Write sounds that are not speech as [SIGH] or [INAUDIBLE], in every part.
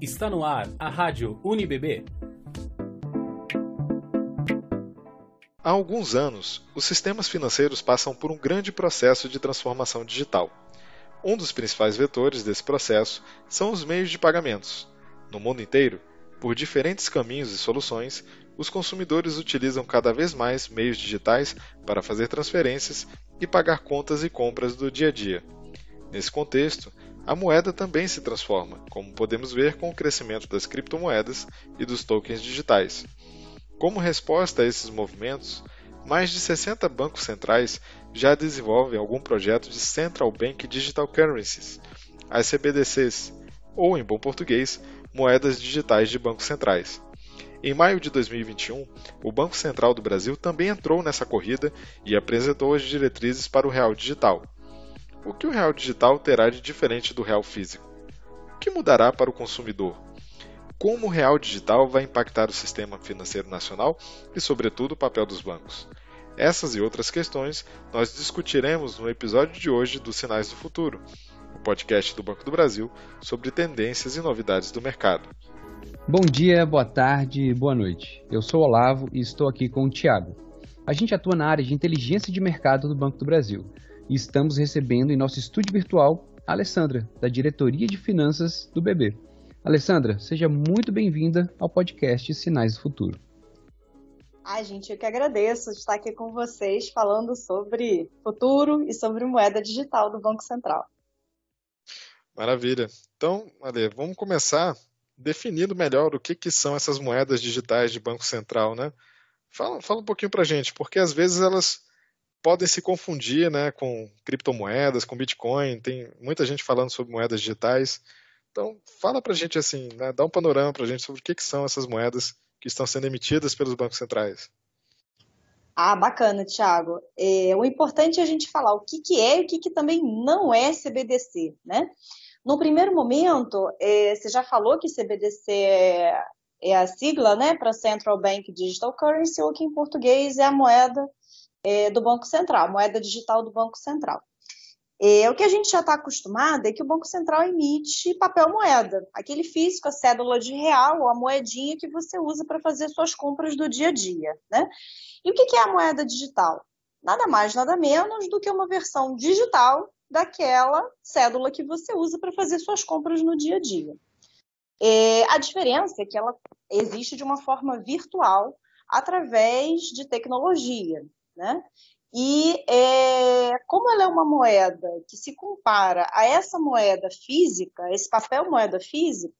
Está no ar a Rádio UniBB. Há alguns anos, os sistemas financeiros passam por um grande processo de transformação digital. Um dos principais vetores desse processo são os meios de pagamentos. No mundo inteiro, por diferentes caminhos e soluções, os consumidores utilizam cada vez mais meios digitais para fazer transferências e pagar contas e compras do dia a dia. Nesse contexto, a moeda também se transforma, como podemos ver com o crescimento das criptomoedas e dos tokens digitais. Como resposta a esses movimentos, mais de 60 bancos centrais já desenvolvem algum projeto de Central Bank Digital Currencies, as CBDCs, ou em bom português, moedas digitais de bancos centrais. Em maio de 2021, o Banco Central do Brasil também entrou nessa corrida e apresentou as diretrizes para o real digital. O que o real digital terá de diferente do real físico? O que mudará para o consumidor? como o real digital vai impactar o sistema financeiro nacional e, sobretudo, o papel dos bancos. Essas e outras questões nós discutiremos no episódio de hoje do Sinais do Futuro, o podcast do Banco do Brasil sobre tendências e novidades do mercado. Bom dia, boa tarde, boa noite. Eu sou Olavo e estou aqui com o Tiago. A gente atua na área de inteligência de mercado do Banco do Brasil e estamos recebendo em nosso estúdio virtual a Alessandra, da Diretoria de Finanças do BB. Alessandra, seja muito bem-vinda ao podcast Sinais do Futuro. Ai, gente, eu que agradeço estar aqui com vocês falando sobre futuro e sobre moeda digital do Banco Central. Maravilha. Então, Ale, vamos começar definindo melhor o que, que são essas moedas digitais de Banco Central, né? Fala, fala um pouquinho para gente, porque às vezes elas podem se confundir né, com criptomoedas, com Bitcoin, tem muita gente falando sobre moedas digitais. Então, fala para a gente assim, né, dá um panorama para a gente sobre o que, que são essas moedas que estão sendo emitidas pelos bancos centrais. Ah, bacana, Thiago. É, o importante é a gente falar o que, que é e o que, que também não é CBDC, né? No primeiro momento, é, você já falou que CBDC é, é a sigla, né, para Central Bank Digital Currency, ou que em português é a moeda é, do Banco Central, moeda digital do Banco Central. É, o que a gente já está acostumado é que o Banco Central emite papel moeda, aquele físico, a cédula de real ou a moedinha que você usa para fazer suas compras do dia a dia. Né? E o que é a moeda digital? Nada mais, nada menos do que uma versão digital daquela cédula que você usa para fazer suas compras no dia a dia. É, a diferença é que ela existe de uma forma virtual através de tecnologia. Né? E é, como ela é uma moeda que se compara a essa moeda física, esse papel moeda físico,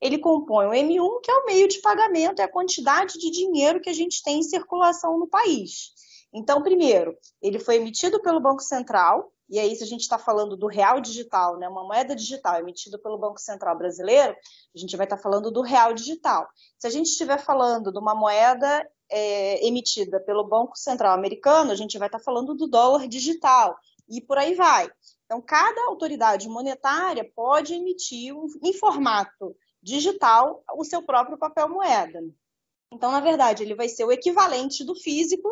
ele compõe o M1, que é o meio de pagamento, é a quantidade de dinheiro que a gente tem em circulação no país. Então, primeiro, ele foi emitido pelo Banco Central, e aí, se a gente está falando do real digital, né, uma moeda digital emitida pelo Banco Central brasileiro, a gente vai estar tá falando do real digital. Se a gente estiver falando de uma moeda é, emitida pelo Banco Central americano, a gente vai estar tá falando do dólar digital e por aí vai. Então, cada autoridade monetária pode emitir um, em formato digital o seu próprio papel moeda. Então, na verdade, ele vai ser o equivalente do físico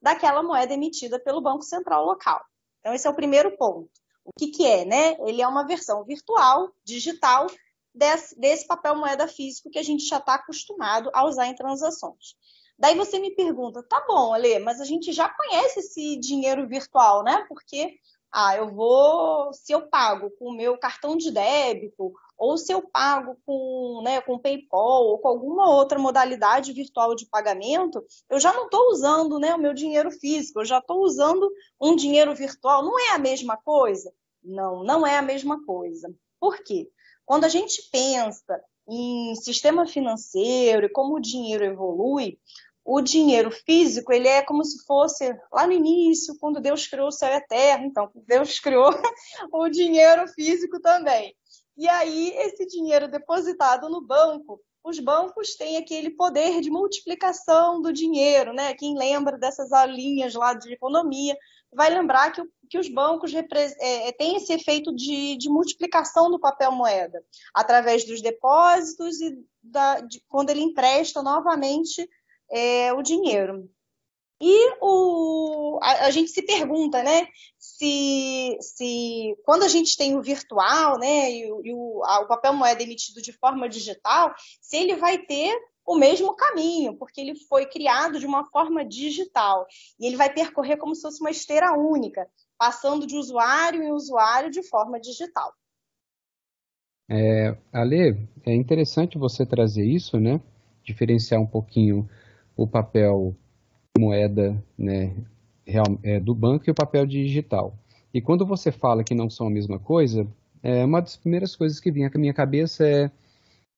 daquela moeda emitida pelo Banco Central local. Então, esse é o primeiro ponto. O que, que é, né? Ele é uma versão virtual, digital, desse, desse papel moeda físico que a gente já está acostumado a usar em transações. Daí você me pergunta, tá bom, Ale, mas a gente já conhece esse dinheiro virtual, né? Porque ah, eu vou, se eu pago com o meu cartão de débito, ou se eu pago com, né, com PayPal ou com alguma outra modalidade virtual de pagamento, eu já não estou usando né, o meu dinheiro físico, eu já estou usando um dinheiro virtual. Não é a mesma coisa? Não, não é a mesma coisa. Por quê? Quando a gente pensa em sistema financeiro e como o dinheiro evolui, o dinheiro físico, ele é como se fosse lá no início, quando Deus criou o céu e a terra. Então, Deus [LAUGHS] criou o dinheiro físico também. E aí, esse dinheiro depositado no banco, os bancos têm aquele poder de multiplicação do dinheiro, né? Quem lembra dessas aulinhas lá de economia vai lembrar que, que os bancos é, é, têm esse efeito de, de, multiplicação do papel moeda, através dos depósitos e da, de, quando ele empresta novamente é, o dinheiro. E o, a, a, gente se pergunta, né, se, se quando a gente tem o virtual, né, e, e o, a, o papel moeda emitido de forma digital, se ele vai ter o mesmo caminho, porque ele foi criado de uma forma digital e ele vai percorrer como se fosse uma esteira única, passando de usuário em usuário de forma digital. É, Ale, é interessante você trazer isso, né? Diferenciar um pouquinho o papel moeda né, real, é, do banco e o papel digital. E quando você fala que não são a mesma coisa, é, uma das primeiras coisas que vem à minha cabeça é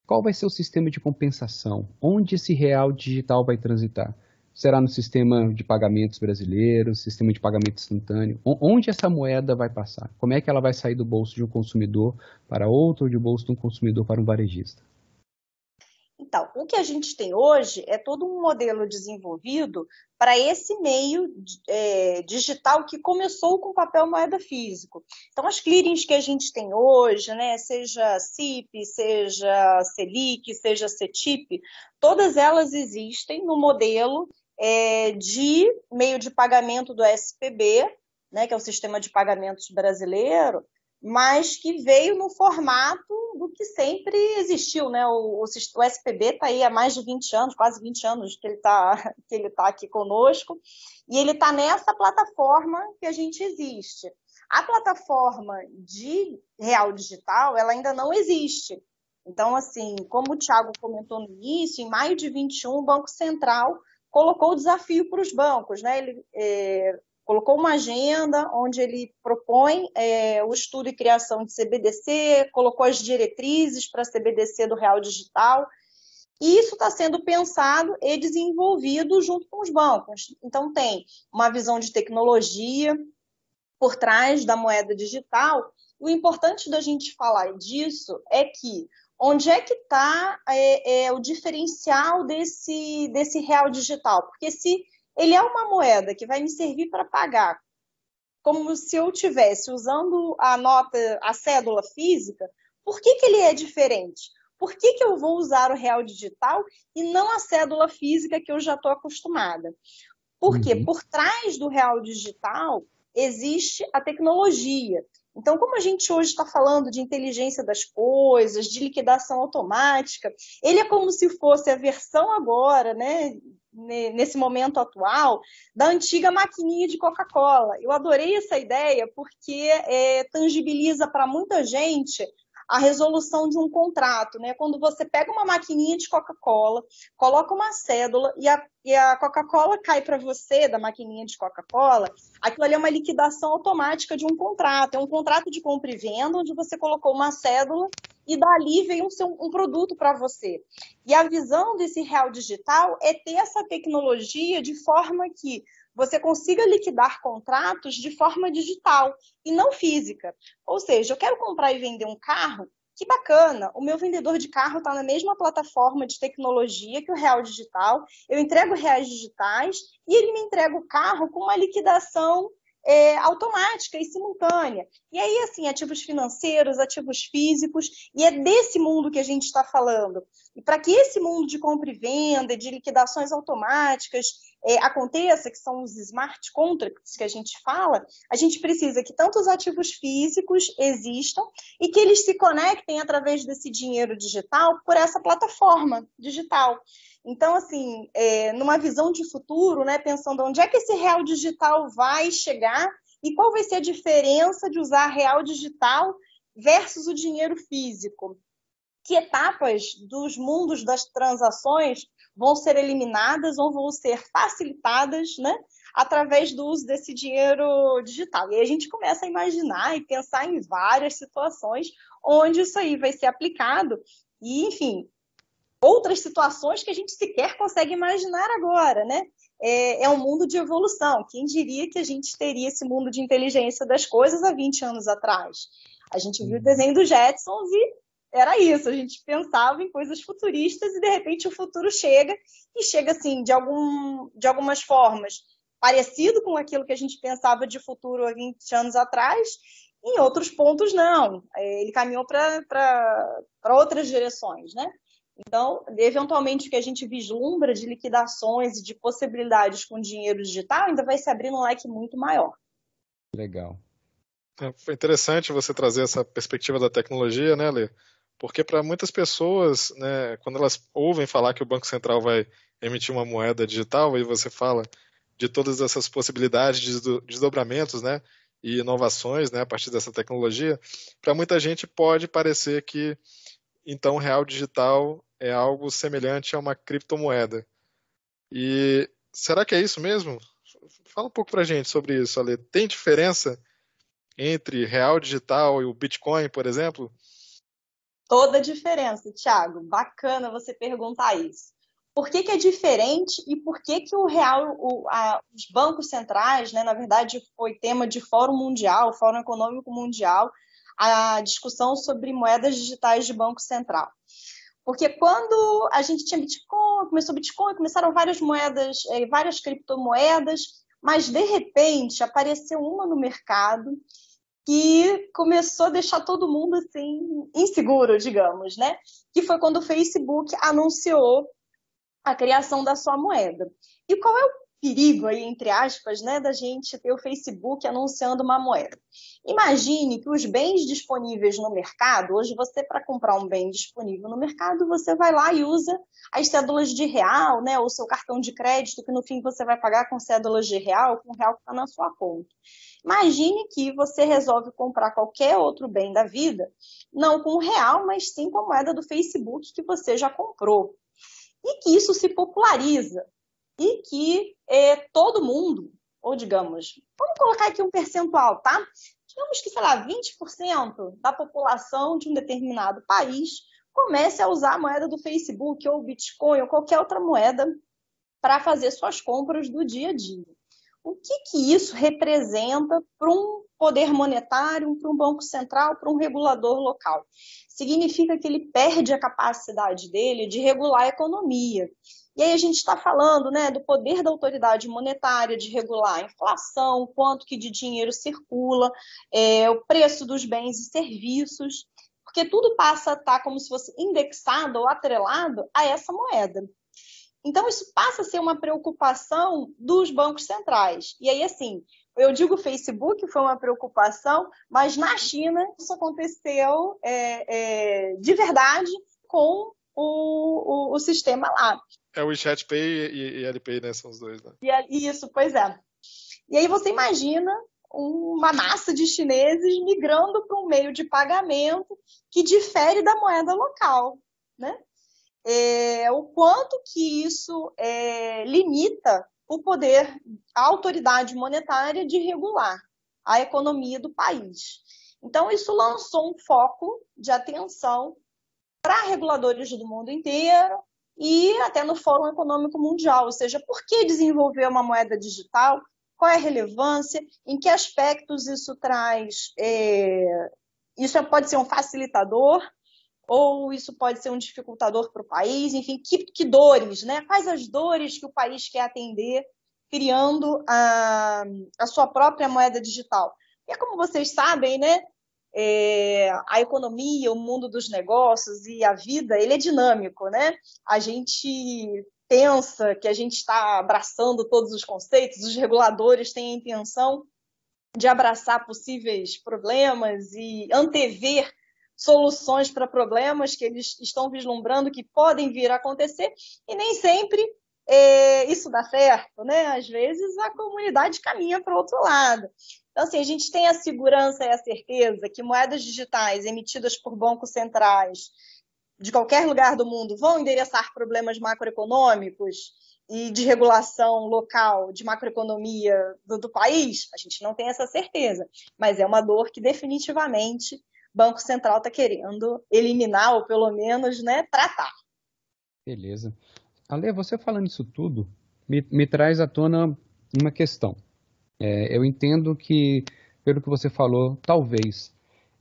qual vai ser o sistema de compensação? Onde esse real digital vai transitar? Será no sistema de pagamentos brasileiro, sistema de pagamento instantâneo? Onde essa moeda vai passar? Como é que ela vai sair do bolso de um consumidor para outro, ou do bolso de um consumidor para um varejista? Então, o que a gente tem hoje é todo um modelo desenvolvido para esse meio é, digital que começou com papel moeda físico. Então, as clearings que a gente tem hoje, né, seja CIP, seja Selic, seja CETIP, todas elas existem no modelo é, de meio de pagamento do SPB, né, que é o sistema de pagamentos brasileiro, mas que veio no formato do que sempre existiu, né? O, o, SPB está aí há mais de 20 anos, quase 20 anos que ele está tá aqui conosco, e ele está nessa plataforma que a gente existe. A plataforma de real digital, ela ainda não existe. Então, assim, como o Thiago comentou no início, em maio de 21, o Banco Central colocou o desafio para os bancos, né? Ele é, colocou uma agenda onde ele propõe é, o estudo e criação de CBDC, colocou as diretrizes para CBDC do Real Digital, e isso está sendo pensado e desenvolvido junto com os bancos. Então, tem uma visão de tecnologia por trás da moeda digital. O importante da gente falar disso é que onde é que está é, é, o diferencial desse, desse real digital? Porque se ele é uma moeda que vai me servir para pagar, como se eu tivesse usando a nota, a cédula física, por que, que ele é diferente? Por que, que eu vou usar o real digital e não a cédula física que eu já estou acostumada? Porque uhum. por trás do real digital existe a tecnologia. Então, como a gente hoje está falando de inteligência das coisas, de liquidação automática, ele é como se fosse a versão agora, né, nesse momento atual, da antiga maquininha de Coca-Cola. Eu adorei essa ideia porque é, tangibiliza para muita gente a resolução de um contrato, né? Quando você pega uma maquininha de Coca-Cola, coloca uma cédula e a, e a Coca-Cola cai para você da maquininha de Coca-Cola, aquilo ali é uma liquidação automática de um contrato. É um contrato de compra e venda onde você colocou uma cédula e dali veio um, seu, um produto para você. E a visão desse real digital é ter essa tecnologia de forma que você consiga liquidar contratos de forma digital e não física. Ou seja, eu quero comprar e vender um carro, que bacana, o meu vendedor de carro está na mesma plataforma de tecnologia que o Real Digital, eu entrego reais digitais e ele me entrega o carro com uma liquidação é, automática e simultânea. E aí, assim, ativos financeiros, ativos físicos, e é desse mundo que a gente está falando. E para que esse mundo de compra e venda, de liquidações automáticas é, aconteça, que são os smart contracts que a gente fala, a gente precisa que tanto os ativos físicos existam e que eles se conectem através desse dinheiro digital por essa plataforma digital. Então, assim, é, numa visão de futuro, né, pensando onde é que esse real digital vai chegar e qual vai ser a diferença de usar real digital versus o dinheiro físico. Que etapas dos mundos das transações vão ser eliminadas ou vão ser facilitadas, né, através do uso desse dinheiro digital. E aí a gente começa a imaginar e pensar em várias situações onde isso aí vai ser aplicado e, enfim, outras situações que a gente sequer consegue imaginar agora, né? É, é, um mundo de evolução. Quem diria que a gente teria esse mundo de inteligência das coisas há 20 anos atrás? A gente viu o desenho dos Jetsons e era isso, a gente pensava em coisas futuristas e de repente o futuro chega e chega assim, de, algum, de algumas formas, parecido com aquilo que a gente pensava de futuro há 20 anos atrás, em outros pontos não. É, ele caminhou para outras direções, né? Então, eventualmente, o que a gente vislumbra de liquidações e de possibilidades com dinheiro digital ainda vai se abrir um leque muito maior. Legal. É, foi interessante você trazer essa perspectiva da tecnologia, né, Lê? Porque para muitas pessoas, né, quando elas ouvem falar que o Banco Central vai emitir uma moeda digital, e você fala de todas essas possibilidades de desdobramentos, né, e inovações, né, a partir dessa tecnologia, para muita gente pode parecer que então o real digital é algo semelhante a uma criptomoeda. E será que é isso mesmo? Fala um pouco para a gente sobre isso, Ale. Tem diferença entre real digital e o Bitcoin, por exemplo? Toda a diferença, Thiago. Bacana você perguntar isso. Por que, que é diferente e por que, que o real, o, a, os bancos centrais, né, na verdade, foi tema de Fórum Mundial, Fórum Econômico Mundial, a discussão sobre moedas digitais de Banco Central. Porque quando a gente tinha Bitcoin, começou Bitcoin, começaram várias moedas, eh, várias criptomoedas, mas de repente apareceu uma no mercado que começou a deixar todo mundo assim inseguro, digamos, né? Que foi quando o Facebook anunciou a criação da sua moeda. E qual é o perigo aí, entre aspas, né, da gente ter o Facebook anunciando uma moeda. Imagine que os bens disponíveis no mercado, hoje você para comprar um bem disponível no mercado, você vai lá e usa as cédulas de real, né, ou seu cartão de crédito, que no fim você vai pagar com cédulas de real, com o real que está na sua conta. Imagine que você resolve comprar qualquer outro bem da vida, não com o real, mas sim com a moeda do Facebook que você já comprou. E que isso se populariza e que é, todo mundo, ou digamos, vamos colocar aqui um percentual, tá? Digamos que, sei lá, 20% da população de um determinado país comece a usar a moeda do Facebook ou Bitcoin ou qualquer outra moeda para fazer suas compras do dia a dia. O que, que isso representa para um poder monetário, para um banco central, para um regulador local? Significa que ele perde a capacidade dele de regular a economia. E aí a gente está falando né, do poder da autoridade monetária de regular a inflação, quanto que de dinheiro circula, é, o preço dos bens e serviços, porque tudo passa a estar tá como se fosse indexado ou atrelado a essa moeda. Então, isso passa a ser uma preocupação dos bancos centrais. E aí, assim, eu digo Facebook foi uma preocupação, mas na China isso aconteceu é, é, de verdade com o, o, o sistema lá. É o WeChat Pay e, e Alipay, né? São os dois, né? E, isso, pois é. E aí você imagina uma massa de chineses migrando para um meio de pagamento que difere da moeda local, né? É, o quanto que isso é, limita o poder, a autoridade monetária de regular a economia do país. Então, isso lançou um foco de atenção para reguladores do mundo inteiro e até no Fórum Econômico Mundial, ou seja, por que desenvolver uma moeda digital, qual é a relevância, em que aspectos isso traz, é, isso pode ser um facilitador ou isso pode ser um dificultador para o país, enfim, que, que, dores, né? Quais as dores que o país quer atender criando a, a sua própria moeda digital? E é como vocês sabem, né? É, a economia, o mundo dos negócios e a vida, ele é dinâmico, né? A gente pensa que a gente está abraçando todos os conceitos, os reguladores têm a intenção de abraçar possíveis problemas e antever soluções para problemas que eles estão vislumbrando que podem vir a acontecer e nem sempre é, isso dá certo, né? Às vezes a comunidade caminha para o outro lado. Então, assim, a gente tem a segurança e a certeza que moedas digitais emitidas por bancos centrais de qualquer lugar do mundo vão endereçar problemas macroeconômicos e de regulação local de macroeconomia do, do país? A gente não tem essa certeza, mas é uma dor que definitivamente o Banco Central está querendo eliminar ou pelo menos né, tratar. Beleza. Ale, você falando isso tudo me, me traz à tona uma questão. É, eu entendo que, pelo que você falou, talvez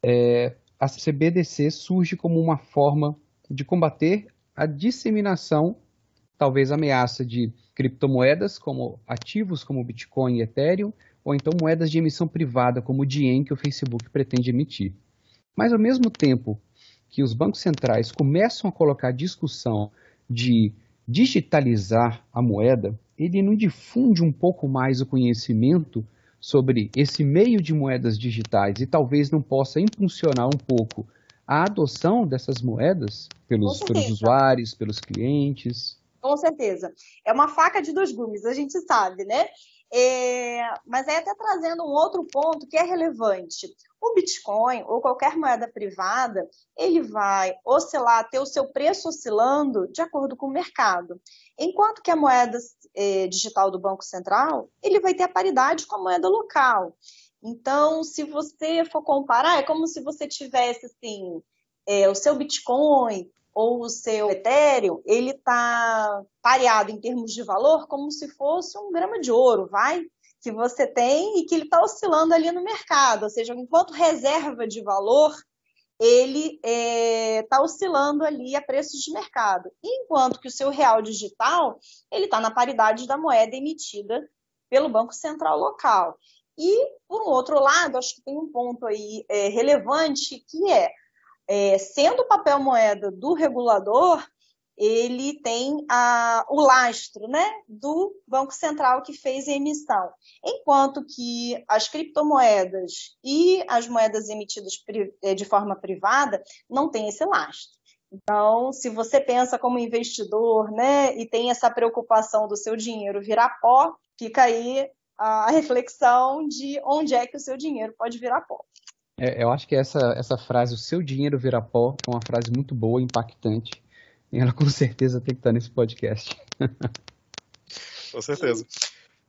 é, a CBDC surge como uma forma de combater a disseminação, talvez ameaça de criptomoedas, como ativos como Bitcoin e Ethereum, ou então moedas de emissão privada, como o DIEM, que o Facebook pretende emitir. Mas, ao mesmo tempo que os bancos centrais começam a colocar discussão de digitalizar a moeda, ele não difunde um pouco mais o conhecimento sobre esse meio de moedas digitais e talvez não possa impulsionar um pouco a adoção dessas moedas pelos, pelos usuários, pelos clientes? Com certeza. É uma faca de dois gumes, a gente sabe, né? É, mas aí até trazendo um outro ponto que é relevante. O Bitcoin ou qualquer moeda privada, ele vai oscilar, ter o seu preço oscilando de acordo com o mercado. Enquanto que a moeda é, digital do Banco Central, ele vai ter a paridade com a moeda local. Então, se você for comparar, é como se você tivesse assim, é, o seu Bitcoin ou o seu Ethereum, ele está pareado em termos de valor como se fosse um grama de ouro, vai? Que você tem e que ele está oscilando ali no mercado. Ou seja, enquanto reserva de valor, ele está é, tá oscilando ali a preços de mercado. Enquanto que o seu real digital, ele está na paridade da moeda emitida pelo Banco Central local. E, por um outro lado, acho que tem um ponto aí é, relevante que é é, sendo o papel moeda do regulador, ele tem a, o lastro né, do Banco Central que fez a emissão. Enquanto que as criptomoedas e as moedas emitidas é, de forma privada não têm esse lastro. Então, se você pensa como investidor né, e tem essa preocupação do seu dinheiro virar pó, fica aí a reflexão de onde é que o seu dinheiro pode virar pó. É, eu acho que essa, essa frase, o seu dinheiro vira pó, é uma frase muito boa, impactante. E ela com certeza tem que estar nesse podcast. [LAUGHS] com certeza.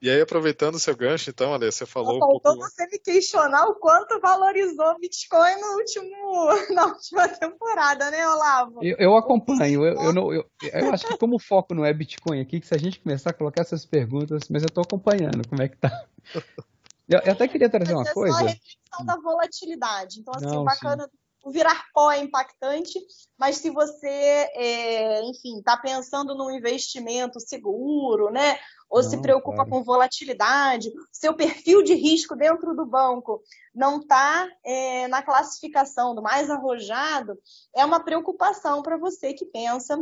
E aí, aproveitando o seu gancho, então, Ale, você falou. Faltou um pouco... você me questionar o quanto valorizou o Bitcoin no último, [LAUGHS] na última temporada, né, Olavo? Eu, eu acompanho. Eu, eu, não, eu, eu acho que, como o foco não é Bitcoin aqui, que se a gente começar a colocar essas perguntas, mas eu estou acompanhando como é que tá. [LAUGHS] Eu, eu até queria trazer uma é coisa. Só a reflexão da volatilidade. Então, assim, Não, bacana. Sim. O virar pó é impactante, mas se você, é, enfim, está pensando num investimento seguro, né? Ou não, se preocupa claro. com volatilidade, seu perfil de risco dentro do banco não está é, na classificação do mais arrojado, é uma preocupação para você que pensa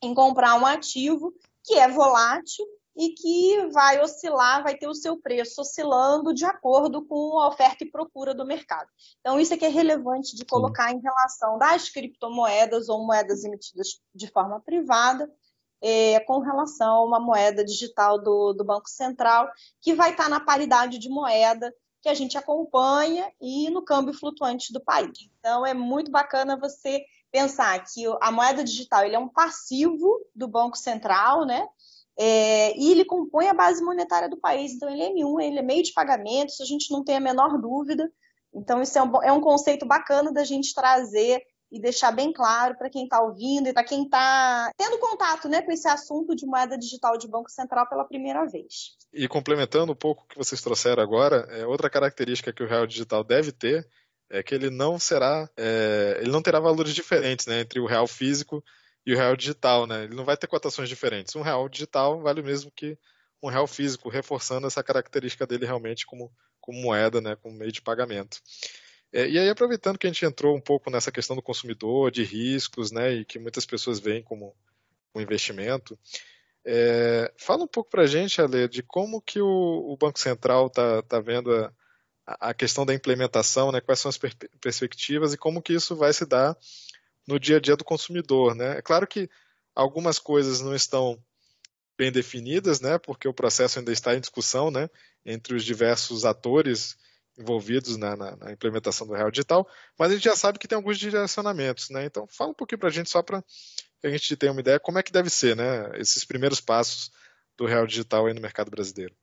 em comprar um ativo que é volátil e que vai oscilar, vai ter o seu preço oscilando de acordo com a oferta e procura do mercado. Então, isso é que é relevante de colocar Sim. em relação das criptomoedas ou moedas emitidas de forma privada, é, com relação a uma moeda digital do, do Banco Central, que vai estar na paridade de moeda que a gente acompanha e no câmbio flutuante do país. Então, é muito bacana você pensar que a moeda digital ele é um passivo do Banco Central, né? É, e ele compõe a base monetária do país. Então, ele é M1, ele é meio de pagamento, isso a gente não tem a menor dúvida. Então, isso é um, é um conceito bacana da gente trazer e deixar bem claro para quem está ouvindo e para quem está tendo contato né, com esse assunto de moeda digital de Banco Central pela primeira vez. E complementando um pouco o que vocês trouxeram agora, é, outra característica que o real digital deve ter é que ele não será, é, ele não terá valores diferentes né, entre o real físico e o real digital, né? Ele não vai ter cotações diferentes. Um real digital vale o mesmo que um real físico, reforçando essa característica dele realmente como, como moeda, né? Como meio de pagamento. É, e aí, aproveitando que a gente entrou um pouco nessa questão do consumidor, de riscos, né? E que muitas pessoas veem como um investimento, é, fala um pouco para a gente, Ale, de como que o, o Banco Central está tá vendo a, a, questão da implementação, né? Quais são as per perspectivas e como que isso vai se dar no dia a dia do consumidor. Né? É claro que algumas coisas não estão bem definidas, né, porque o processo ainda está em discussão né, entre os diversos atores envolvidos na, na, na, implementação do Real Digital, mas a gente já sabe que tem alguns direcionamentos. Né? Então, fala um pouquinho para a gente, só para a gente tenha uma ideia como é que deve ser né, esses primeiros passos do Real Digital aí no mercado brasileiro.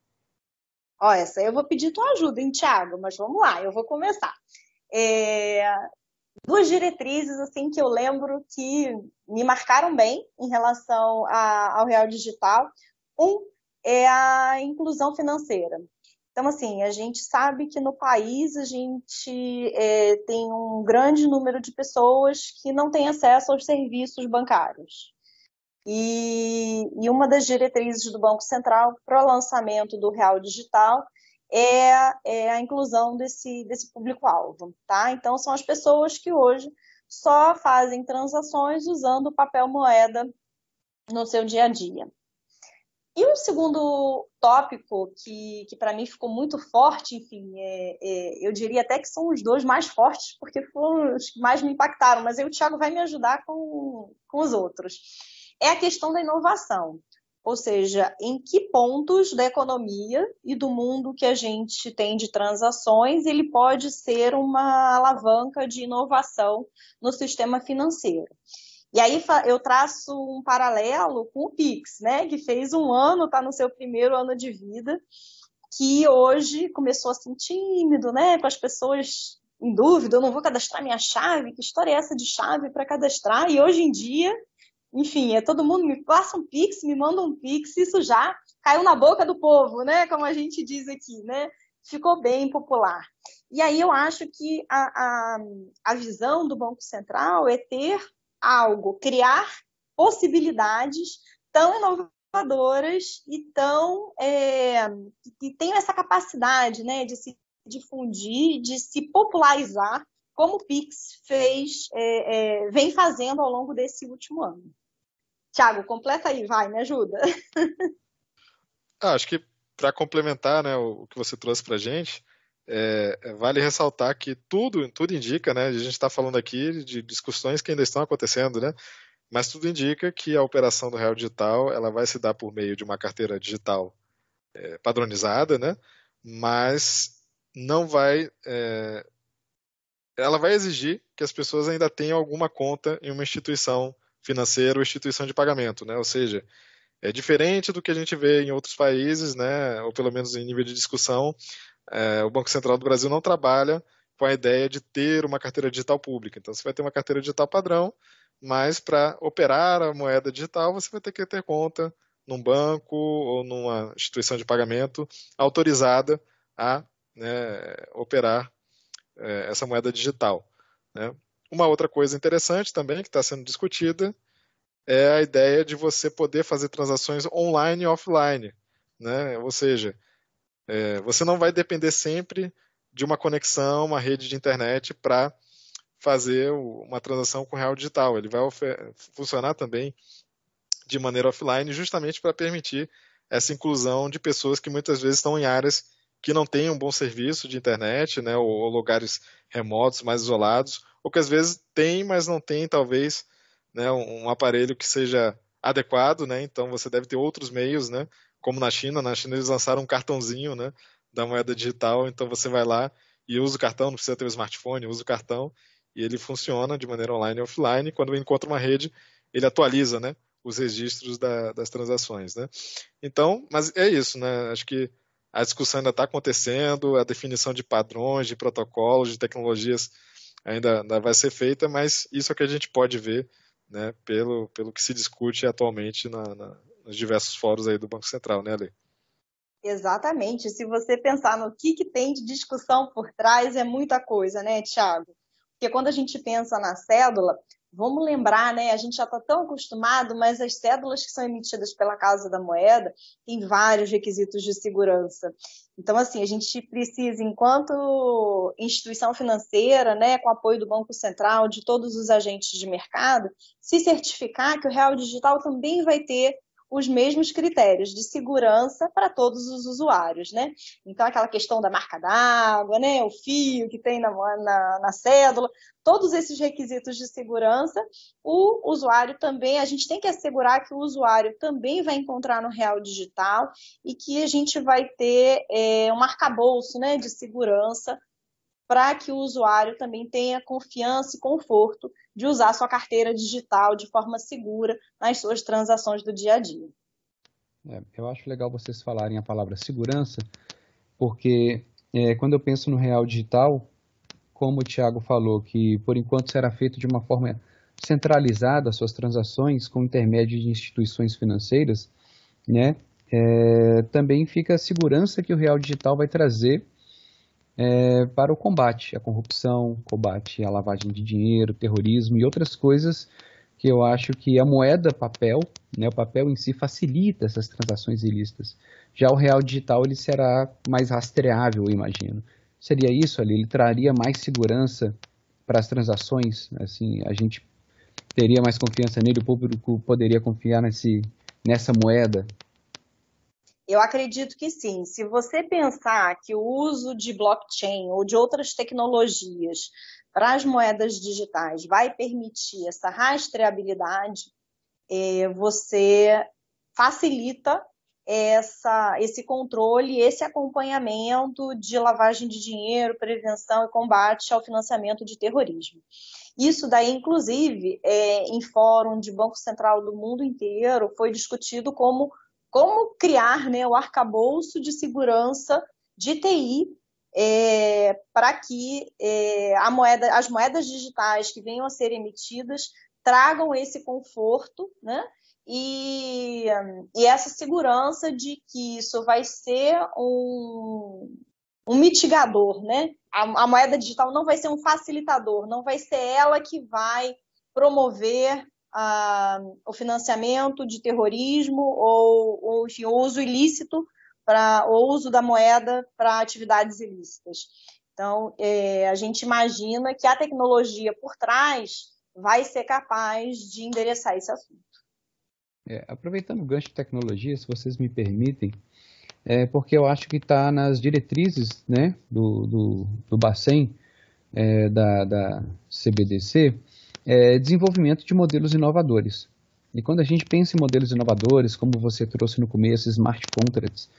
Ó, essa eu vou pedir tua ajuda, hein, Thiago, mas vamos lá, eu vou começar. É, duas diretrizes assim que eu lembro que me marcaram bem em relação a, ao real digital. Um é a inclusão financeira. Então, assim, a gente sabe que no país a gente é, tem um grande número de pessoas que não têm acesso aos serviços bancários. E, e uma das diretrizes do Banco Central para o lançamento do Real Digital é, é a inclusão desse, desse público-alvo, tá? Então, são as pessoas que hoje só fazem transações usando papel moeda no seu dia a dia. E um segundo tópico que, que para mim ficou muito forte, enfim, é, é, eu diria até que são os dois mais fortes, porque foram os que mais me impactaram, mas aí o Thiago vai me ajudar com, com os outros. É a questão da inovação. Ou seja, em que pontos da economia e do mundo que a gente tem de transações ele pode ser uma alavanca de inovação no sistema financeiro. E aí eu traço um paralelo com o Pix, né, que fez um ano, está no seu primeiro ano de vida, que hoje começou assim tímido, né, com as pessoas em dúvida, eu não vou cadastrar minha chave, que história é essa de chave para cadastrar? E hoje em dia, enfim, é todo mundo me passa um Pix, me manda um Pix, isso já caiu na boca do povo, né, como a gente diz aqui, né? Ficou bem popular. E aí eu acho que a, a, a visão do Banco Central é ter algo, criar possibilidades tão inovadoras e tão é, que tenham essa capacidade né, de se difundir, de se popularizar, como o Pix fez, é, é, vem fazendo ao longo desse último ano. Tiago, completa aí, vai, me ajuda. Ah, acho que para complementar né, o que você trouxe para a gente, é, é, vale ressaltar que tudo, tudo indica, né? A gente está falando aqui de discussões que ainda estão acontecendo, né? Mas tudo indica que a operação do real digital ela vai se dar por meio de uma carteira digital é, padronizada, né? Mas não vai, é, ela vai exigir que as pessoas ainda tenham alguma conta em uma instituição financeira ou instituição de pagamento, né? Ou seja, é diferente do que a gente vê em outros países, né? Ou pelo menos em nível de discussão, é, o Banco Central do Brasil não trabalha com a ideia de ter uma carteira digital pública. Então, você vai ter uma carteira digital padrão, mas para operar a moeda digital, você vai ter que ter conta num banco ou numa instituição de pagamento autorizada a né, operar é, essa moeda digital. Né? Uma outra coisa interessante também que está sendo discutida é a ideia de você poder fazer transações online e offline. Né? Ou seja, é, você não vai depender sempre de uma conexão, uma rede de internet para fazer uma transação com real digital. Ele vai funcionar também de maneira offline, justamente para permitir essa inclusão de pessoas que muitas vezes estão em áreas que não têm um bom serviço de internet, né, ou, ou lugares remotos, mais isolados, ou que às vezes tem, mas não tem talvez né, um, um aparelho que seja adequado, né, então você deve ter outros meios, né, como na China, na China eles lançaram um cartãozinho, né, da moeda digital, então você vai lá e usa o cartão, não precisa ter o smartphone, usa o cartão. E ele funciona de maneira online e offline. Quando encontra uma rede, ele atualiza, né, os registros da, das transações, né. Então, mas é isso, né, acho que a discussão ainda está acontecendo, a definição de padrões, de protocolos, de tecnologias ainda, ainda vai ser feita, mas isso é o que a gente pode ver, né, pelo, pelo que se discute atualmente na, na nos diversos fóruns aí do Banco Central, né, Ale? Exatamente. Se você pensar no que, que tem de discussão por trás, é muita coisa, né, Tiago? Porque quando a gente pensa na cédula, vamos lembrar, né? A gente já está tão acostumado, mas as cédulas que são emitidas pela Casa da Moeda têm vários requisitos de segurança. Então, assim, a gente precisa, enquanto instituição financeira, né, com apoio do Banco Central, de todos os agentes de mercado, se certificar que o real digital também vai ter os mesmos critérios de segurança para todos os usuários, né? Então, aquela questão da marca d'água, né? O fio que tem na, na, na cédula, todos esses requisitos de segurança, o usuário também, a gente tem que assegurar que o usuário também vai encontrar no Real Digital e que a gente vai ter é, um arcabouço né, de segurança para que o usuário também tenha confiança e conforto de usar sua carteira digital de forma segura nas suas transações do dia a dia. É, eu acho legal vocês falarem a palavra segurança, porque é, quando eu penso no real digital, como o Thiago falou, que por enquanto será feito de uma forma centralizada as suas transações com intermédio de instituições financeiras, né? É, também fica a segurança que o real digital vai trazer é, para o combate à corrupção, combate à lavagem de dinheiro, terrorismo e outras coisas que eu acho que a moeda papel, né, o papel em si facilita essas transações ilícitas. Já o real digital ele será mais rastreável, eu imagino. Seria isso ali, ele traria mais segurança para as transações? Assim, a gente teria mais confiança nele, o público poderia confiar nesse, nessa moeda? Eu acredito que sim. Se você pensar que o uso de blockchain ou de outras tecnologias para as moedas digitais vai permitir essa rastreabilidade, é, você facilita essa, esse controle, esse acompanhamento de lavagem de dinheiro, prevenção e combate ao financiamento de terrorismo. Isso daí, inclusive, é, em fórum de Banco Central do mundo inteiro, foi discutido como como criar né, o arcabouço de segurança de TI é, para que é, moeda, as moedas digitais que venham a ser emitidas tragam esse conforto né, e, e essa segurança de que isso vai ser um, um mitigador, né? A, a, moeda digital não vai ser um facilitador, não vai ser ela que vai promover uh, o financiamento de terrorismo ou, ou enfim, o uso ilícito para o uso da moeda para atividades ilícitas. Então, é, a gente imagina que a tecnologia por trás vai ser capaz de endereçar esse assunto. É, aproveitando o gancho de tecnologia, se vocês me permitem, é porque eu acho que está nas diretrizes né, do, do, do Bacen, é, da, da CBDC, é, desenvolvimento de modelos inovadores. E quando a gente pensa em modelos inovadores, como você trouxe no começo, smart contracts,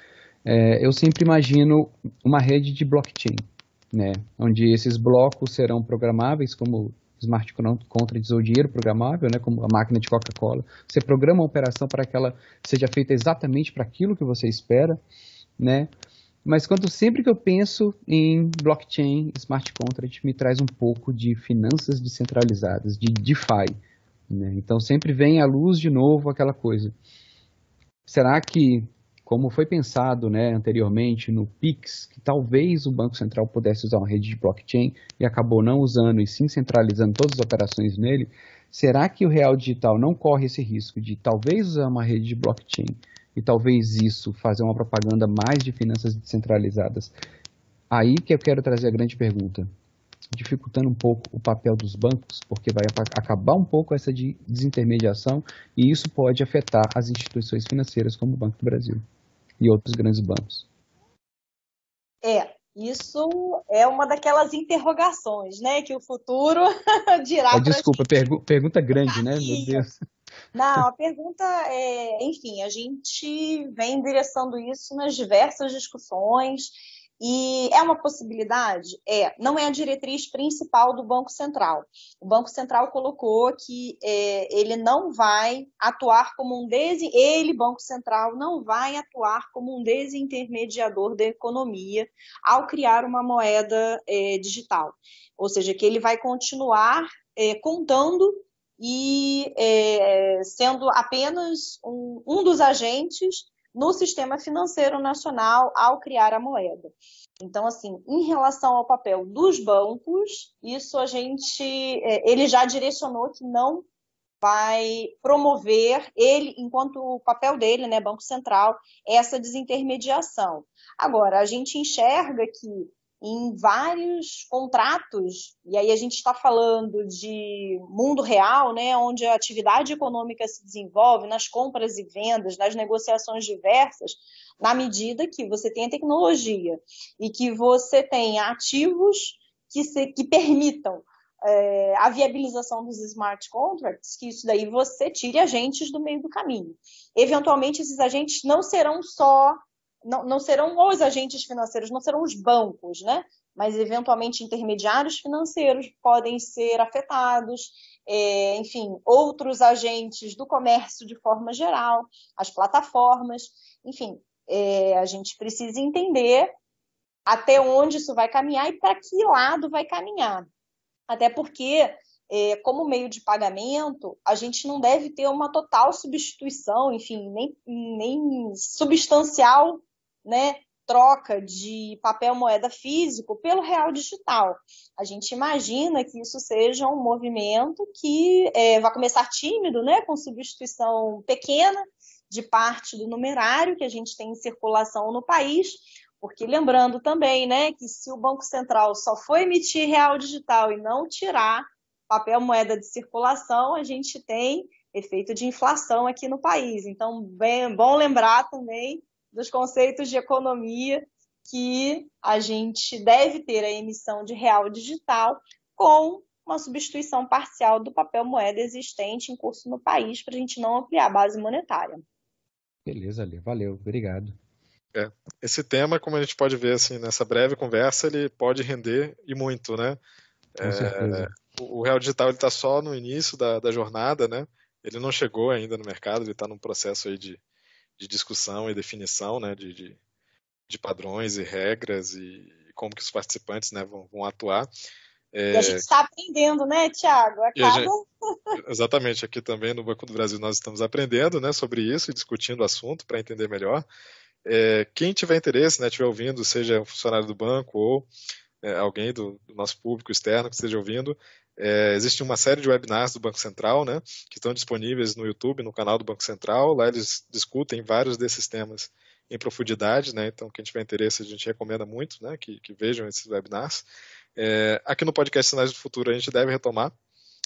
é, eu sempre imagino uma rede de blockchain, né, onde esses blocos serão programáveis, como smart contracts ou dinheiro programável, né, como a máquina de Coca-Cola. Você programa uma operação para que ela seja feita exatamente para aquilo que você espera, né? Mas quando sempre que eu penso em blockchain, smart contract me traz um pouco de finanças descentralizadas, de DeFi. Né? Então sempre vem à luz de novo aquela coisa. Será que como foi pensado né, anteriormente no PIX, que talvez o Banco Central pudesse usar uma rede de blockchain e acabou não usando e sim centralizando todas as operações nele, será que o real digital não corre esse risco de talvez usar uma rede de blockchain e talvez isso fazer uma propaganda mais de finanças descentralizadas? Aí que eu quero trazer a grande pergunta dificultando um pouco o papel dos bancos, porque vai acabar um pouco essa de desintermediação e isso pode afetar as instituições financeiras como o Banco do Brasil e outros grandes bancos. É, isso é uma daquelas interrogações, né, que o futuro [LAUGHS] dirá. Oh, desculpa, pergu pergunta grande, né, meu Deus. Não, a pergunta é, enfim, a gente vem endereçando isso nas diversas discussões e é uma possibilidade? É, não é a diretriz principal do Banco Central. O Banco Central colocou que é, ele não vai atuar como um ele, Banco Central, não vai atuar como um desintermediador da economia ao criar uma moeda é, digital. Ou seja, que ele vai continuar é, contando e é, sendo apenas um, um dos agentes no sistema financeiro nacional ao criar a moeda. Então, assim, em relação ao papel dos bancos, isso a gente, é, ele já direcionou que não vai promover ele, enquanto o papel dele, né, Banco Central, essa desintermediação. Agora, a gente enxerga que em vários contratos, e aí a gente está falando de mundo real, né, onde a atividade econômica se desenvolve nas compras e vendas, nas negociações diversas, na medida que você tem tecnologia e que você tem ativos que, se, que permitam é, a viabilização dos smart contracts, que isso daí você tire agentes do meio do caminho. Eventualmente, esses agentes não serão só não, não serão os agentes financeiros, não serão os bancos, né? Mas eventualmente intermediários financeiros podem ser afetados, é, enfim, outros agentes do comércio de forma geral, as plataformas, enfim, é, a gente precisa entender até onde isso vai caminhar e para que lado vai caminhar. Até porque, é, como meio de pagamento, a gente não deve ter uma total substituição, enfim, nem, nem substancial né, troca de papel moeda físico pelo real digital. A gente imagina que isso seja um movimento que é, vai começar tímido, né, com substituição pequena de parte do numerário que a gente tem em circulação no país, Porque lembrando também, né, que se o Banco Central só for emitir real digital e não tirar papel moeda de circulação, a gente tem efeito de inflação aqui no país. Então, bem, bom lembrar também dos conceitos de economia que a gente deve ter a emissão de real digital com uma substituição parcial do papel moeda existente em curso no país para a gente não ampliar a base monetária. Beleza, Ali. Valeu. Obrigado. É. Esse tema, como a gente pode ver assim nessa breve conversa, ele pode render e muito, né? Com é, certeza. O real digital está só no início da, da jornada, né? Ele não chegou ainda no mercado, ele está num processo aí de, de discussão e definição, né? De, de, de padrões e regras e como que os participantes né, vão, vão atuar. É... E a gente está aprendendo, né, Tiago? Gente... [LAUGHS] Exatamente, aqui também no Banco do Brasil nós estamos aprendendo né, sobre isso e discutindo o assunto para entender melhor. É, quem tiver interesse, né, estiver ouvindo, seja um funcionário do banco ou é, alguém do, do, nosso público externo que esteja ouvindo, é, existe uma série de webinars do Banco Central, né, que estão disponíveis no YouTube, no canal do Banco Central. Lá eles discutem vários desses temas em profundidade, né? Então, quem tiver interesse, a gente recomenda muito, né, que, que vejam esses webinars. É, aqui no podcast Sinais do Futuro a gente deve retomar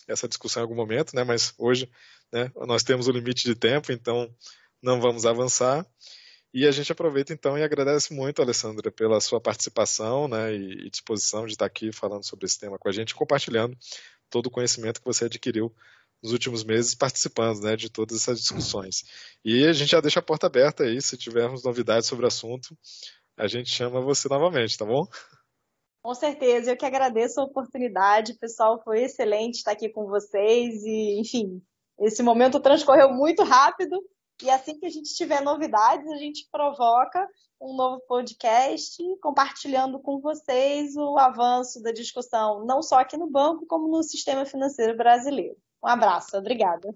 essa discussão em algum momento, né? Mas hoje, né, nós temos o limite de tempo, então não vamos avançar. E a gente aproveita então e agradece muito, Alessandra, pela sua participação né, e disposição de estar aqui falando sobre esse tema com a gente, compartilhando todo o conhecimento que você adquiriu nos últimos meses participando né, de todas essas discussões. E a gente já deixa a porta aberta aí, se tivermos novidades sobre o assunto, a gente chama você novamente, tá bom? Com certeza, eu que agradeço a oportunidade, pessoal, foi excelente estar aqui com vocês e, enfim, esse momento transcorreu muito rápido e assim que a gente tiver novidades, a gente provoca um novo podcast, compartilhando com vocês o avanço da discussão, não só aqui no banco, como no sistema financeiro brasileiro. Um abraço, obrigada.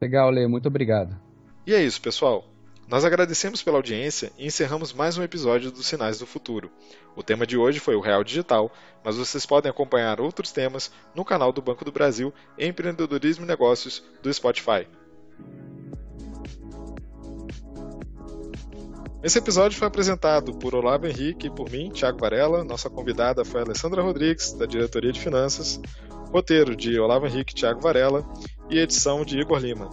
Legal, Lê, muito obrigado. E é isso, pessoal. Nós agradecemos pela audiência e encerramos mais um episódio dos Sinais do Futuro. O tema de hoje foi o Real Digital, mas vocês podem acompanhar outros temas no canal do Banco do Brasil Empreendedorismo e Negócios do Spotify. Esse episódio foi apresentado por Olavo Henrique e por mim, Thiago Varela. Nossa convidada foi Alessandra Rodrigues, da Diretoria de Finanças. Roteiro de Olavo Henrique e Thiago Varela e edição de Igor Lima.